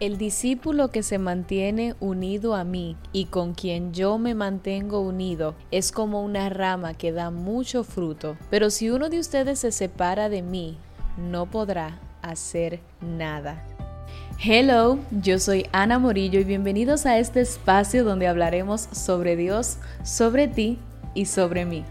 El discípulo que se mantiene unido a mí y con quien yo me mantengo unido es como una rama que da mucho fruto. Pero si uno de ustedes se separa de mí, no podrá hacer nada. Hello, yo soy Ana Morillo y bienvenidos a este espacio donde hablaremos sobre Dios, sobre ti y sobre mí.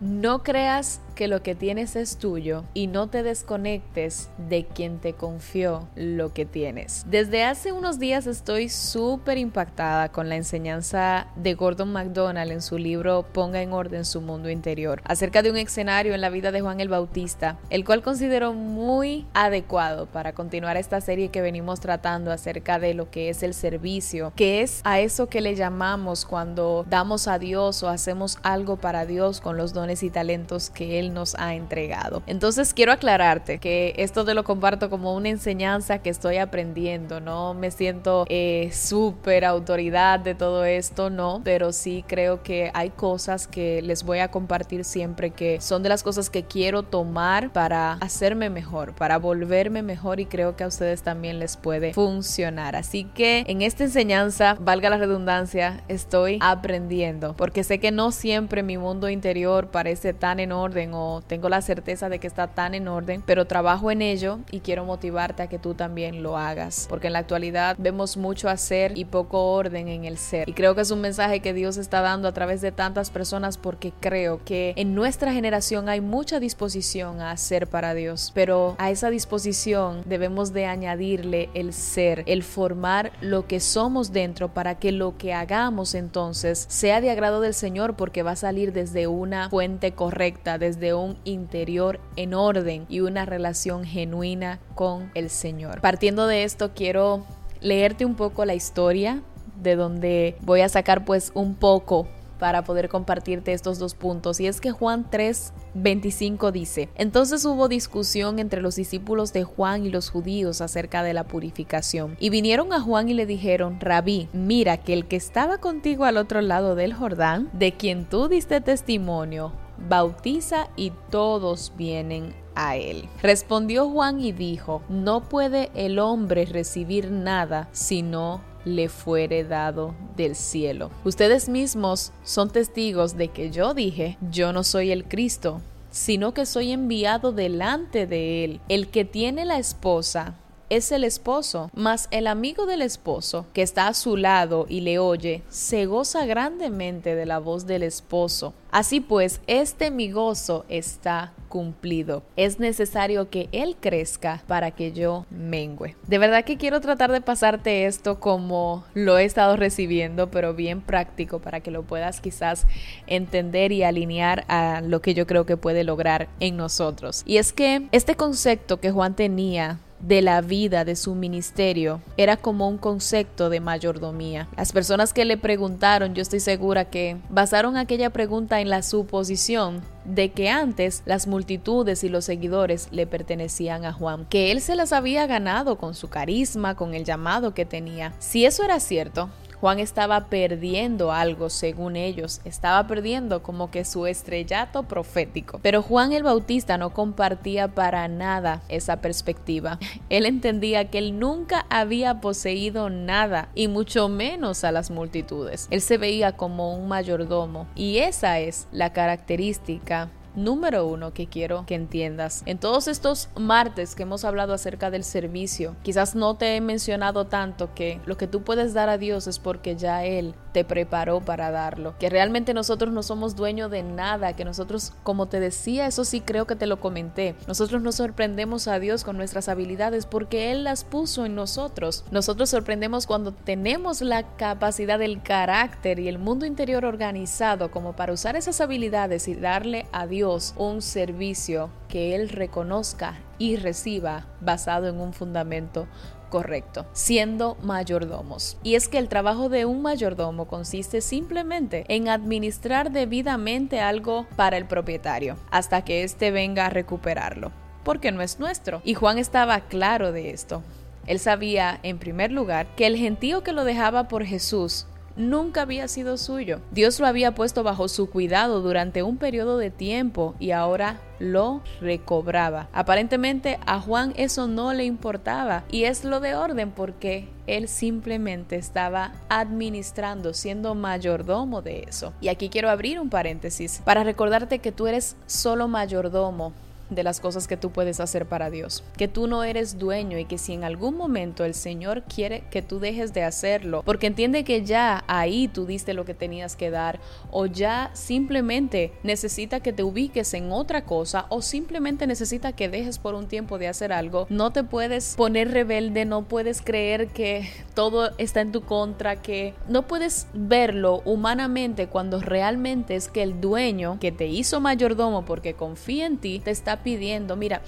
No creas que lo que tienes es tuyo y no te desconectes de quien te confió lo que tienes. Desde hace unos días estoy súper impactada con la enseñanza de Gordon MacDonald en su libro Ponga en orden su mundo interior, acerca de un escenario en la vida de Juan el Bautista, el cual considero muy adecuado para continuar esta serie que venimos tratando acerca de lo que es el servicio, que es a eso que le llamamos cuando damos a Dios o hacemos algo para Dios con los dones y talentos que Él nos ha entregado. Entonces quiero aclararte que esto te lo comparto como una enseñanza que estoy aprendiendo, no me siento eh, súper autoridad de todo esto, no, pero sí creo que hay cosas que les voy a compartir siempre que son de las cosas que quiero tomar para hacerme mejor, para volverme mejor y creo que a ustedes también les puede funcionar. Así que en esta enseñanza, valga la redundancia, estoy aprendiendo porque sé que no siempre mi mundo interior parece tan en orden tengo la certeza de que está tan en orden, pero trabajo en ello y quiero motivarte a que tú también lo hagas, porque en la actualidad vemos mucho hacer y poco orden en el ser. Y creo que es un mensaje que Dios está dando a través de tantas personas porque creo que en nuestra generación hay mucha disposición a hacer para Dios, pero a esa disposición debemos de añadirle el ser, el formar lo que somos dentro para que lo que hagamos entonces sea de agrado del Señor porque va a salir desde una fuente correcta, desde de un interior en orden y una relación genuina con el Señor. Partiendo de esto, quiero leerte un poco la historia de donde voy a sacar pues un poco para poder compartirte estos dos puntos. Y es que Juan 3, 25 dice, entonces hubo discusión entre los discípulos de Juan y los judíos acerca de la purificación. Y vinieron a Juan y le dijeron, rabí, mira que el que estaba contigo al otro lado del Jordán, de quien tú diste testimonio, bautiza y todos vienen a él. Respondió Juan y dijo, no puede el hombre recibir nada si no le fuere dado del cielo. Ustedes mismos son testigos de que yo dije, yo no soy el Cristo, sino que soy enviado delante de él. El que tiene la esposa es el esposo, mas el amigo del esposo que está a su lado y le oye, se goza grandemente de la voz del esposo. Así pues, este mi gozo está cumplido. Es necesario que Él crezca para que yo mengüe. De verdad que quiero tratar de pasarte esto como lo he estado recibiendo, pero bien práctico para que lo puedas quizás entender y alinear a lo que yo creo que puede lograr en nosotros. Y es que este concepto que Juan tenía de la vida de su ministerio era como un concepto de mayordomía. Las personas que le preguntaron, yo estoy segura que basaron aquella pregunta en la suposición de que antes las multitudes y los seguidores le pertenecían a Juan, que él se las había ganado con su carisma, con el llamado que tenía. Si eso era cierto, Juan estaba perdiendo algo según ellos, estaba perdiendo como que su estrellato profético. Pero Juan el Bautista no compartía para nada esa perspectiva. Él entendía que él nunca había poseído nada y mucho menos a las multitudes. Él se veía como un mayordomo y esa es la característica número uno que quiero que entiendas. En todos estos martes que hemos hablado acerca del servicio, quizás no te he mencionado tanto que lo que tú puedes dar a Dios es porque ya Él te preparó para darlo. Que realmente nosotros no somos dueños de nada, que nosotros, como te decía, eso sí creo que te lo comenté, nosotros nos sorprendemos a Dios con nuestras habilidades porque Él las puso en nosotros. Nosotros sorprendemos cuando tenemos la capacidad del carácter y el mundo interior organizado como para usar esas habilidades y darle a Dios un servicio que Él reconozca y reciba basado en un fundamento correcto, siendo mayordomos. Y es que el trabajo de un mayordomo consiste simplemente en administrar debidamente algo para el propietario hasta que éste venga a recuperarlo, porque no es nuestro. Y Juan estaba claro de esto. Él sabía, en primer lugar, que el gentío que lo dejaba por Jesús nunca había sido suyo. Dios lo había puesto bajo su cuidado durante un periodo de tiempo y ahora lo recobraba. Aparentemente a Juan eso no le importaba y es lo de orden porque él simplemente estaba administrando, siendo mayordomo de eso. Y aquí quiero abrir un paréntesis para recordarte que tú eres solo mayordomo de las cosas que tú puedes hacer para Dios. Que tú no eres dueño y que si en algún momento el Señor quiere que tú dejes de hacerlo, porque entiende que ya ahí tú diste lo que tenías que dar, o ya simplemente necesita que te ubiques en otra cosa, o simplemente necesita que dejes por un tiempo de hacer algo, no te puedes poner rebelde, no puedes creer que todo está en tu contra, que no puedes verlo humanamente cuando realmente es que el dueño que te hizo mayordomo porque confía en ti, te está pidiendo. Mira,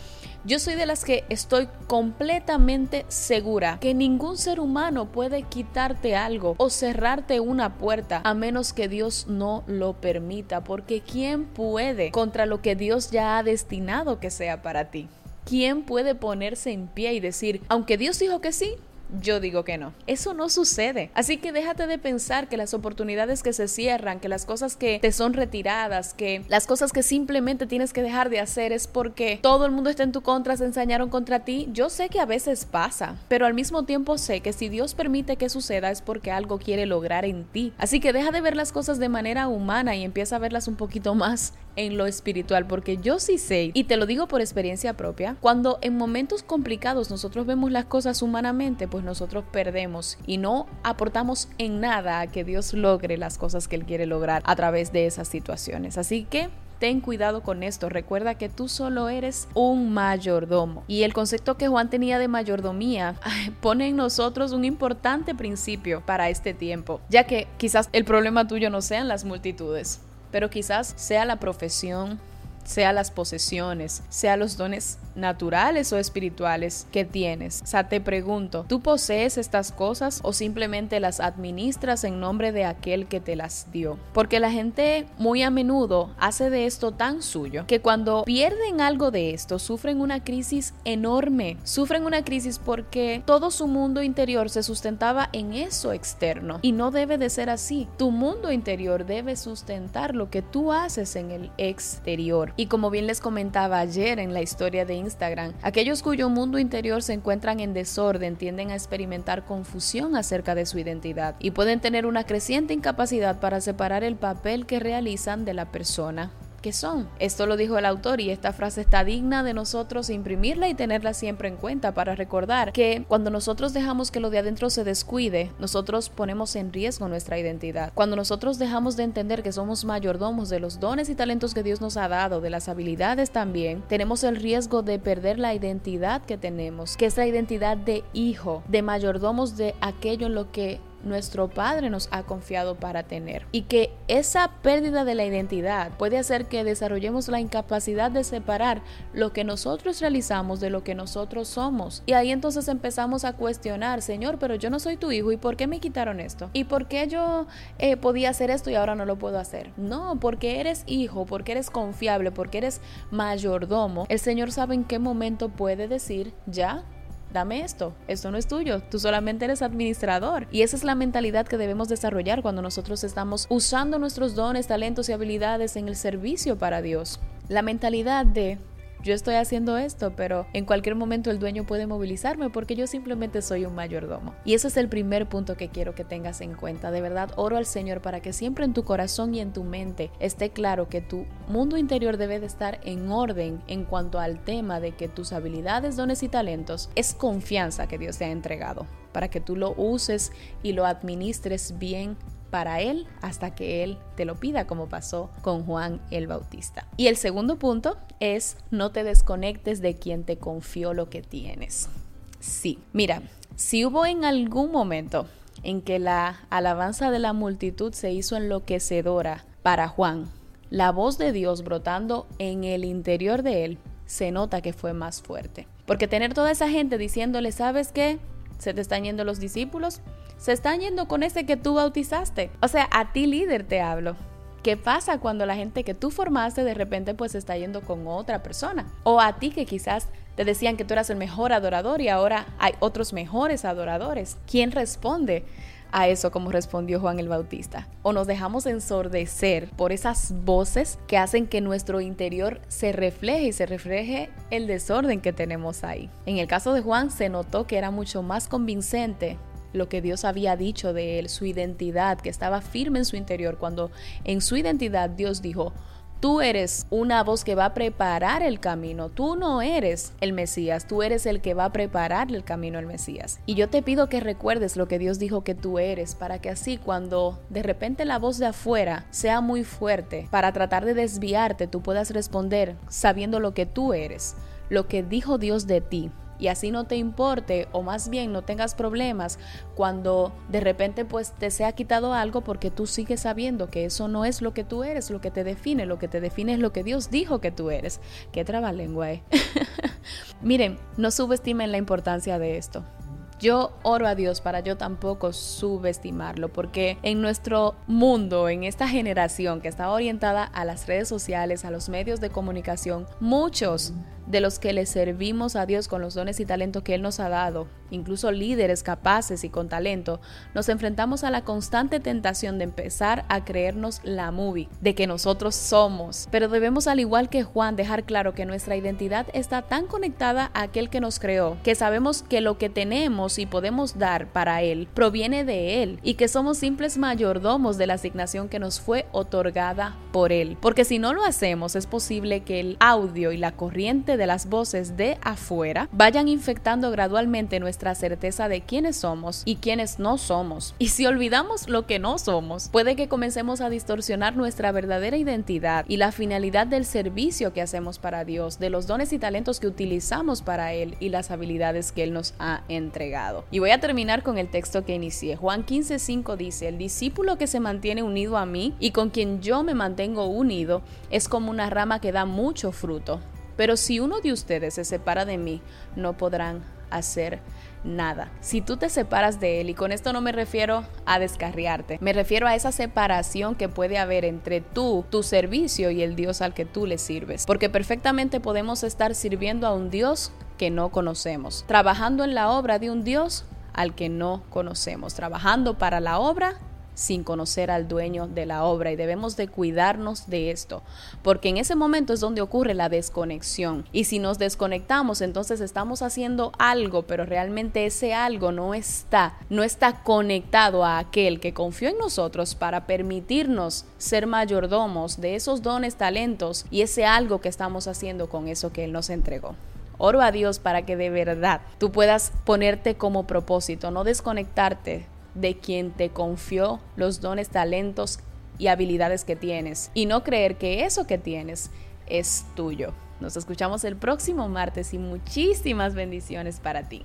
yo soy de las que estoy completamente segura que ningún ser humano puede quitarte algo o cerrarte una puerta a menos que Dios no lo permita, porque ¿quién puede contra lo que Dios ya ha destinado que sea para ti? ¿Quién puede ponerse en pie y decir, aunque Dios dijo que sí, yo digo que no. Eso no sucede. Así que déjate de pensar que las oportunidades que se cierran, que las cosas que te son retiradas, que las cosas que simplemente tienes que dejar de hacer es porque todo el mundo está en tu contra, se ensañaron contra ti. Yo sé que a veces pasa, pero al mismo tiempo sé que si Dios permite que suceda es porque algo quiere lograr en ti. Así que deja de ver las cosas de manera humana y empieza a verlas un poquito más en lo espiritual, porque yo sí sé, y te lo digo por experiencia propia, cuando en momentos complicados nosotros vemos las cosas humanamente, pues nosotros perdemos y no aportamos en nada a que Dios logre las cosas que Él quiere lograr a través de esas situaciones. Así que Ten cuidado con esto, recuerda que tú solo eres un mayordomo. Y el concepto que Juan tenía de mayordomía pone en nosotros un importante principio para este tiempo, ya que quizás el problema tuyo no sean las multitudes, pero quizás sea la profesión, sea las posesiones, sea los dones naturales o espirituales que tienes. O sea, te pregunto, ¿tú posees estas cosas o simplemente las administras en nombre de aquel que te las dio? Porque la gente muy a menudo hace de esto tan suyo que cuando pierden algo de esto sufren una crisis enorme. Sufren una crisis porque todo su mundo interior se sustentaba en eso externo y no debe de ser así. Tu mundo interior debe sustentar lo que tú haces en el exterior. Y como bien les comentaba ayer en la historia de Instagram. Aquellos cuyo mundo interior se encuentran en desorden tienden a experimentar confusión acerca de su identidad y pueden tener una creciente incapacidad para separar el papel que realizan de la persona son. Esto lo dijo el autor y esta frase está digna de nosotros imprimirla y tenerla siempre en cuenta para recordar que cuando nosotros dejamos que lo de adentro se descuide, nosotros ponemos en riesgo nuestra identidad. Cuando nosotros dejamos de entender que somos mayordomos de los dones y talentos que Dios nos ha dado, de las habilidades también, tenemos el riesgo de perder la identidad que tenemos, que es la identidad de hijo, de mayordomos de aquello en lo que nuestro Padre nos ha confiado para tener. Y que esa pérdida de la identidad puede hacer que desarrollemos la incapacidad de separar lo que nosotros realizamos de lo que nosotros somos. Y ahí entonces empezamos a cuestionar, Señor, pero yo no soy tu hijo, ¿y por qué me quitaron esto? ¿Y por qué yo eh, podía hacer esto y ahora no lo puedo hacer? No, porque eres hijo, porque eres confiable, porque eres mayordomo. El Señor sabe en qué momento puede decir, ya, dame esto, esto no es tuyo, tú solamente eres administrador. Y esa es la mentalidad que debemos desarrollar cuando nosotros estamos usando nuestros dones, talentos y habilidades en el servicio para Dios. La mentalidad de yo estoy haciendo esto, pero en cualquier momento el dueño puede movilizarme porque yo simplemente soy un mayordomo. Y ese es el primer punto que quiero que tengas en cuenta. De verdad, oro al Señor para que siempre en tu corazón y en tu mente esté claro que tu mundo interior debe de estar en orden en cuanto al tema de que tus habilidades, dones y talentos es confianza que Dios te ha entregado para que tú lo uses y lo administres bien para Él hasta que Él te lo pida, como pasó con Juan el Bautista. Y el segundo punto es no te desconectes de quien te confió lo que tienes. Sí, mira, si hubo en algún momento en que la alabanza de la multitud se hizo enloquecedora para Juan, la voz de Dios brotando en el interior de él se nota que fue más fuerte. Porque tener toda esa gente diciéndole, ¿sabes qué? Se te están yendo los discípulos, se están yendo con ese que tú bautizaste. O sea, a ti líder te hablo. ¿Qué pasa cuando la gente que tú formaste de repente pues se está yendo con otra persona? O a ti que quizás te decían que tú eras el mejor adorador y ahora hay otros mejores adoradores. ¿Quién responde a eso como respondió Juan el Bautista. O nos dejamos ensordecer por esas voces que hacen que nuestro interior se refleje y se refleje el desorden que tenemos ahí. En el caso de Juan se notó que era mucho más convincente lo que Dios había dicho de él, su identidad, que estaba firme en su interior, cuando en su identidad Dios dijo, Tú eres una voz que va a preparar el camino. Tú no eres el Mesías, tú eres el que va a preparar el camino al Mesías. Y yo te pido que recuerdes lo que Dios dijo que tú eres, para que así cuando de repente la voz de afuera sea muy fuerte, para tratar de desviarte, tú puedas responder sabiendo lo que tú eres, lo que dijo Dios de ti y así no te importe o más bien no tengas problemas cuando de repente pues te sea quitado algo porque tú sigues sabiendo que eso no es lo que tú eres, lo que te define, lo que te define es lo que Dios dijo que tú eres. Qué trabalengua, eh. Miren, no subestimen la importancia de esto. Yo oro a Dios para yo tampoco subestimarlo, porque en nuestro mundo, en esta generación que está orientada a las redes sociales, a los medios de comunicación, muchos de los que le servimos a Dios con los dones y talentos que Él nos ha dado, incluso líderes capaces y con talento, nos enfrentamos a la constante tentación de empezar a creernos la movie, de que nosotros somos. Pero debemos, al igual que Juan, dejar claro que nuestra identidad está tan conectada a aquel que nos creó, que sabemos que lo que tenemos y podemos dar para Él proviene de Él y que somos simples mayordomos de la asignación que nos fue otorgada por Él. Porque si no lo hacemos, es posible que el audio y la corriente de las voces de afuera vayan infectando gradualmente nuestra certeza de quiénes somos y quiénes no somos. Y si olvidamos lo que no somos, puede que comencemos a distorsionar nuestra verdadera identidad y la finalidad del servicio que hacemos para Dios, de los dones y talentos que utilizamos para Él y las habilidades que Él nos ha entregado. Y voy a terminar con el texto que inicié. Juan 15:5 dice, el discípulo que se mantiene unido a mí y con quien yo me mantengo unido es como una rama que da mucho fruto. Pero si uno de ustedes se separa de mí, no podrán hacer nada. Si tú te separas de él, y con esto no me refiero a descarriarte, me refiero a esa separación que puede haber entre tú, tu servicio y el Dios al que tú le sirves. Porque perfectamente podemos estar sirviendo a un Dios que no conocemos, trabajando en la obra de un Dios al que no conocemos, trabajando para la obra sin conocer al dueño de la obra y debemos de cuidarnos de esto, porque en ese momento es donde ocurre la desconexión y si nos desconectamos entonces estamos haciendo algo, pero realmente ese algo no está, no está conectado a aquel que confió en nosotros para permitirnos ser mayordomos de esos dones, talentos y ese algo que estamos haciendo con eso que él nos entregó. Oro a Dios para que de verdad tú puedas ponerte como propósito, no desconectarte de quien te confió los dones, talentos y habilidades que tienes y no creer que eso que tienes es tuyo. Nos escuchamos el próximo martes y muchísimas bendiciones para ti.